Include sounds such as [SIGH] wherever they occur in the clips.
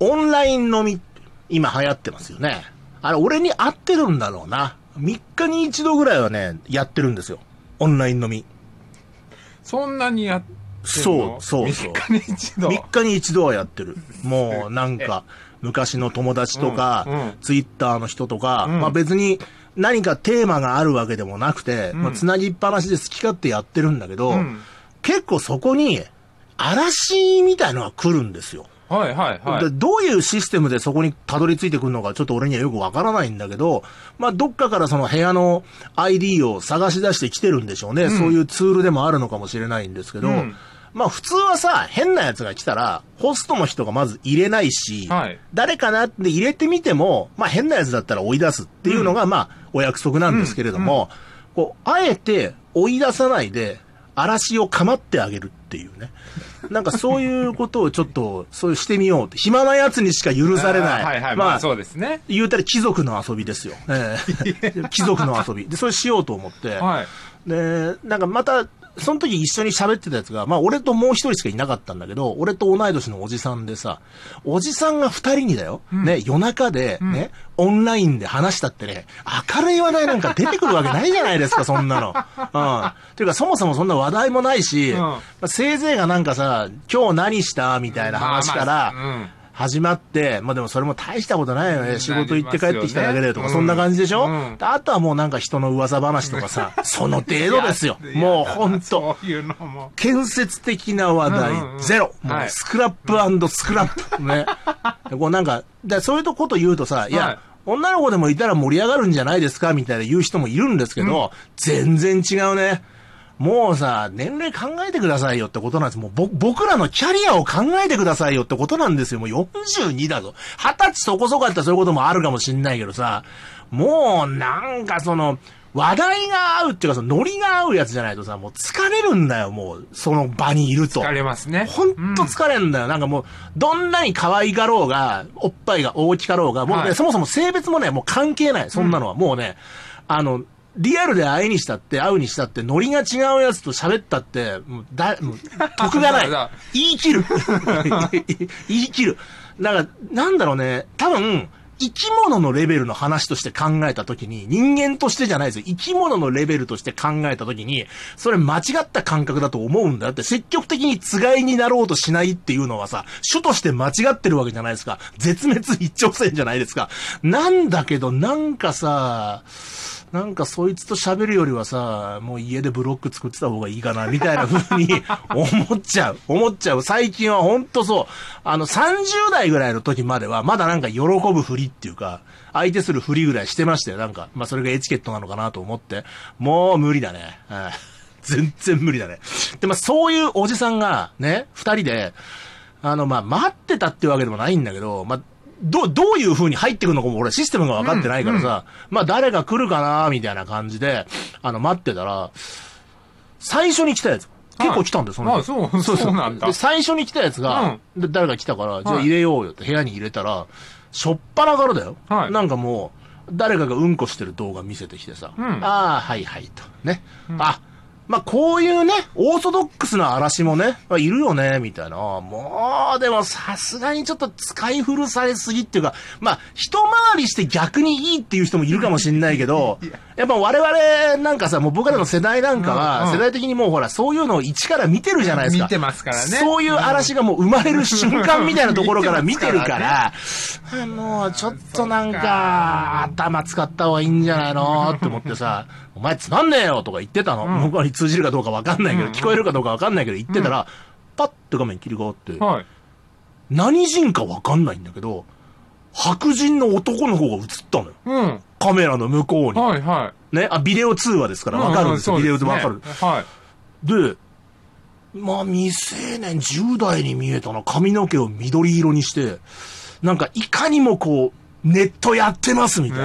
オンライン飲み、今流行ってますよね。あれ、俺に合ってるんだろうな。3日に一度ぐらいはね、やってるんですよ。オンライン飲み。そんなにやってんそうのそうそう3日に一度？3日に一度はやってる。もうなんか、[LAUGHS] 昔の友達とか、うんうんツイッターの人とか、うんまあ別に何かテーマがあるわけでもなくて、まあつなぎっぱなしで好き勝手やってるんだけど、うん結構そこに、嵐みたいのが来るんですよ。はいはいはい。で。どういうシステムでそこにたどり着いてくるのかちょっと俺にはよくわからないんだけど、まあどっかからその部屋の ID を探し出してきてるんでしょうね。そういうツールでもあるのかもしれないんですけど、うん。まあ普通はさ、変な奴が来たら、ホストの人がまず入れないし、はい。誰かなって入れてみても、まあ変な奴だったら追い出すっていうのが、まあお約束なんですけれども、こう、あえて追い出さないで、嵐を構ってあげるっていうね。なんかそういうことをちょっと、そうしてみようって。暇な奴にしか許されない。あはいはい。まあそうですね。言うたら貴族の遊びですよ。ええ貴族の遊び。で、それしようと思って。はい。で、なんかまた、その時一緒に喋ってたやつが、まあ俺ともう一人しかいなかったんだけど、俺と同い年のおじさんでさ、おじさんが二人にだよ、ね、夜中でね、オンラインで話したってね、明るい話題なんか出てくるわけないじゃないですか、そんなの。[LAUGHS] うん。ていうかそもそもそんな話題もないし、うん。まあせいぜいがなんかさ、今日何したみたいな話から、まあまあうん始まって、まあでもそれも大したことないよね。うん仕事行って帰ってきただけでとか、うんそんな感じでしょ、うんであとはもうなんか人の噂話とかさ、その程度ですよ。もうほんと。そういうのも。建設的な話題うんうんうんゼロ。もうはいスクラップスクラップ。ね。でこうなんか、でそういうこと言うとさ、いや、はい女の子でもいたら盛り上がるんじゃないですか？みたいな言う人もいるんですけど、全然違うね。もうさ、年齢考えてくださいよってことなんです。もうぼ僕らのキャリアを考えてくださいよってことなんですよ。もう42だぞ。20歳そこそこやったらそういうこともあるかもしんないけどさ、もうなんかその、話題が合うっていうか、そのノリが合うやつじゃないとさ、もう疲れるんだよ、もう、その場にいると。疲れますね。ほんと疲れんだよ。なんかもう、どんなに可愛がろうが、おっぱいが大きかろうが、もうね、はいそもそも性別もね、もう関係ない。そんなのは。もうね、あの、リアルで会いにしたって、会うにしたって、ノリが違うやつと喋ったって、もう、だ、もう、得がない。[LAUGHS] 言い切る。[LAUGHS] 言い切る。だから、なんだろうね、多分、生き物のレベルの話として考えたときに、人間としてじゃないですよ。生き物のレベルとして考えたときに、それ間違った感覚だと思うんだよ。だって積極的につがいになろうとしないっていうのはさ、主として間違ってるわけじゃないですか。絶滅一直線じゃないですか。なんだけど、なんかさ、なんかそいつと喋るよりはさ、もう家でブロック作ってた方がいいかな、みたいな風に [LAUGHS] 思っちゃう。思っちゃう。最近はほんとそう。あの、30代ぐらいの時までは、まだなんか喜ぶふりっていうか、相手するふりぐらいしてましたよ。なんか、まあそれがエチケットなのかなと思って。もう無理だね。はい [LAUGHS] 全然無理だね。で、まあそういうおじさんが、ね、二人で、あの、まあ待ってたってわけでもないんだけど、まあ、どう、どういう風に入ってくるのかも俺システムが分かってないからさ、まあ誰が来るかなみたいな感じで、あの、待ってたら、最初に来たやつ。結構来たんだよ、そのあそうそうなんだ。で、最初に来たやつが、で誰が来たから、じゃあはい入れようよって部屋に入れたら、しょっぱなからだよ。はい。なんかもう、誰かがうんこしてる動画見せてきてさ、うん。ああ、はいはいと。ね。あ、まあ、こういうね、オーソドックスな嵐もね、まあいるよね、みたいな。もう、でもさすがにちょっと使い古されすぎっていうか、まあ、一回りして逆にいいっていう人もいるかもしれないけど、やっぱ我々なんかさ、もう僕らの世代なんかうんは、うん。世代的にもうほら、そういうのを一から見てるじゃないですか。見てますからね。そういう嵐がもう生まれる瞬間みたいなところから見てるから、あの、ちょっとなんか、頭使った方がいいんじゃないの？って思ってさ、お前つまんねえよとか言ってたの。向こうに通じるかどうかわかんないけど、うん聞こえるかどうかわかんないけど言ってたら、パッて画面切り替わって、はい。何人かわかんないんだけど、白人の男の方が映ったのよ。うん。カメラの向こうに。はいはい。ね、あ、ビデオ通話ですからわかるんですよ。ビデオでわかる。はい。で、まあ、未成年10代に見えたな、髪の毛を緑色にして、なんか、いかにもこう、ネットやってますみたい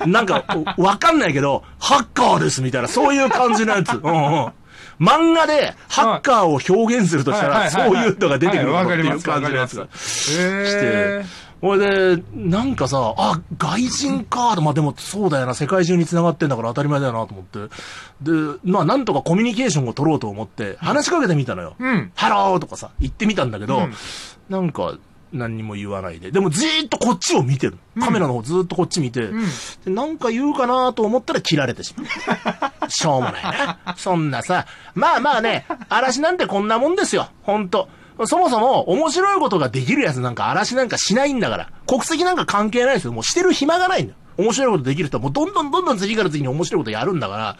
な。[LAUGHS] なんか、おわかんないけど、ハッカーですみたいな、そういう感じのやつ。[LAUGHS] うんうん。漫画でハッカーを表現するとしたら、そういうのが出てくるっていう感じのやつがしてほいで、なんかさ、あ、外人か、まあでもそうだよな、世界中に繋がってんだから当たり前だよなと思って。で、まあなんとかコミュニケーションを取ろうと思って、話しかけてみたのよ。うん。ハローとかさ、言ってみたんだけど、うんなんか、何にも言わないで。でもずーっとこっちを見てる。カメラの方ずーっとこっち見て、うん。でなんか言うかなと思ったら切られてしまう。[LAUGHS] しょうもないな。そんなさ、まあまあね、嵐なんてこんなもんですよ。ほんと。そもそも面白いことができるやつなんか嵐なんかしないんだから。国籍なんか関係ないですよ。もうしてる暇がないんだよ。面白いことできる人はもうどんどんどんどん次から次に面白いことやるんだから。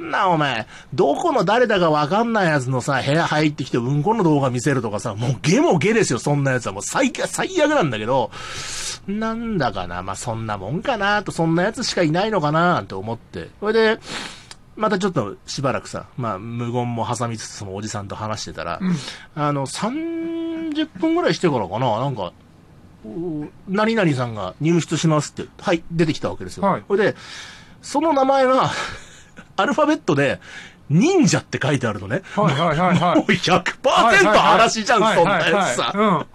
なあ、お前、どこの誰だかわかんないやつのさ、部屋入ってきてうんこの動画見せるとかさ、もうゲもゲですよ、そんなやつは。もう最悪、最悪なんだけど、なんだかな、まあ、そんなもんかな、と、そんなやつしかいないのかな、って思って。それで、またちょっとしばらくさ、まあ、無言も挟みつつそのおじさんと話してたら、あの、30分ぐらいしてからかな、なんか、お何々さんが入室しますって、はい、出てきたわけですよ。はいそれで、その名前が、アルファベットで、忍者って書いてあるのね。はいはいはいはいもう100%嵐じゃん、そんなやつさ。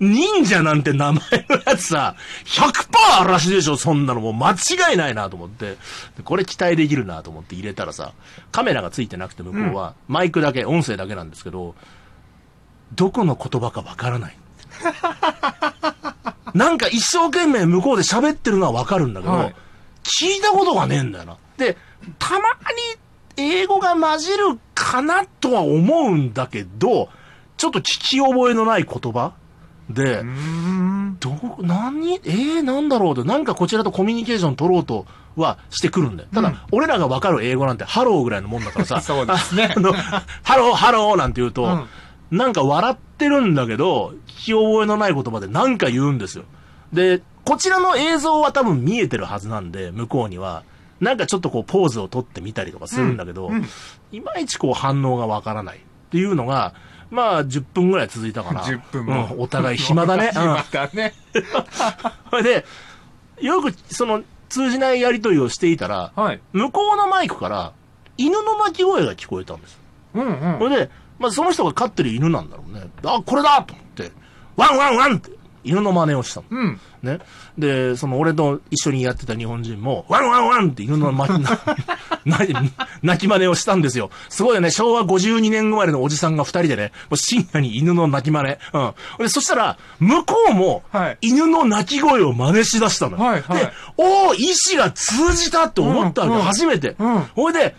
忍者なんて名前のやつさ、100%嵐でしょ、そんなのもう間違いないなと思って。でこれ期待できるなと思って入れたらさ、カメラがついてなくて向こうは、マイクだけ、音声だけなんですけど、どこの言葉かわからない。[LAUGHS] なんか一生懸命向こうで喋ってるのはわかるんだけど、はい聞いたことがねえんだよな。で、たまに英語が混じるかなとは思うんだけど、ちょっと聞き覚えのない言葉で、うん。どう、何えー、なんだろうと、なんかこちらとコミュニケーション取ろうとはしてくるんだよ。ただ、うん俺らがわかる英語なんてハローぐらいのもんだからさ、[LAUGHS] そうですねあの、ハロー、ハローなんて言うと、うんなんか笑ってるんだけど、聞き覚えのない言葉でなんか言うんですよ。で、こちらの映像は多分見えてるはずなんで、向こうには。なんかちょっとこうポーズを取ってみたりとかするんだけど、うんうんいまいちこう反応がわからないっていうのが、まあ10分ぐらい続いたかな。10分も。うんお互い暇だね。[LAUGHS] うん暇だね。そ [LAUGHS] れで、よくその通じないやりとりをしていたら、はい。向こうのマイクから犬の鳴き声が聞こえたんです。うんうん。それで、まあ、その人が飼ってる犬なんだろうね。あ、これだと思って、ワンワンワンって犬の真似をしたの。うん。ね。で、その俺と一緒にやってた日本人も、ワンワンワンって犬のま、[LAUGHS] な、な、鳴き真似をしたんですよ。すごいよね。昭和52年生まれのおじさんが二人でね、もう深夜に犬の鳴き真似。うん。で、そしたら、向こうもはい、犬の鳴き声を真似しだしたのよ。はいはいで、おー、意志が通じたって思ったわうん初めて。うんほいで、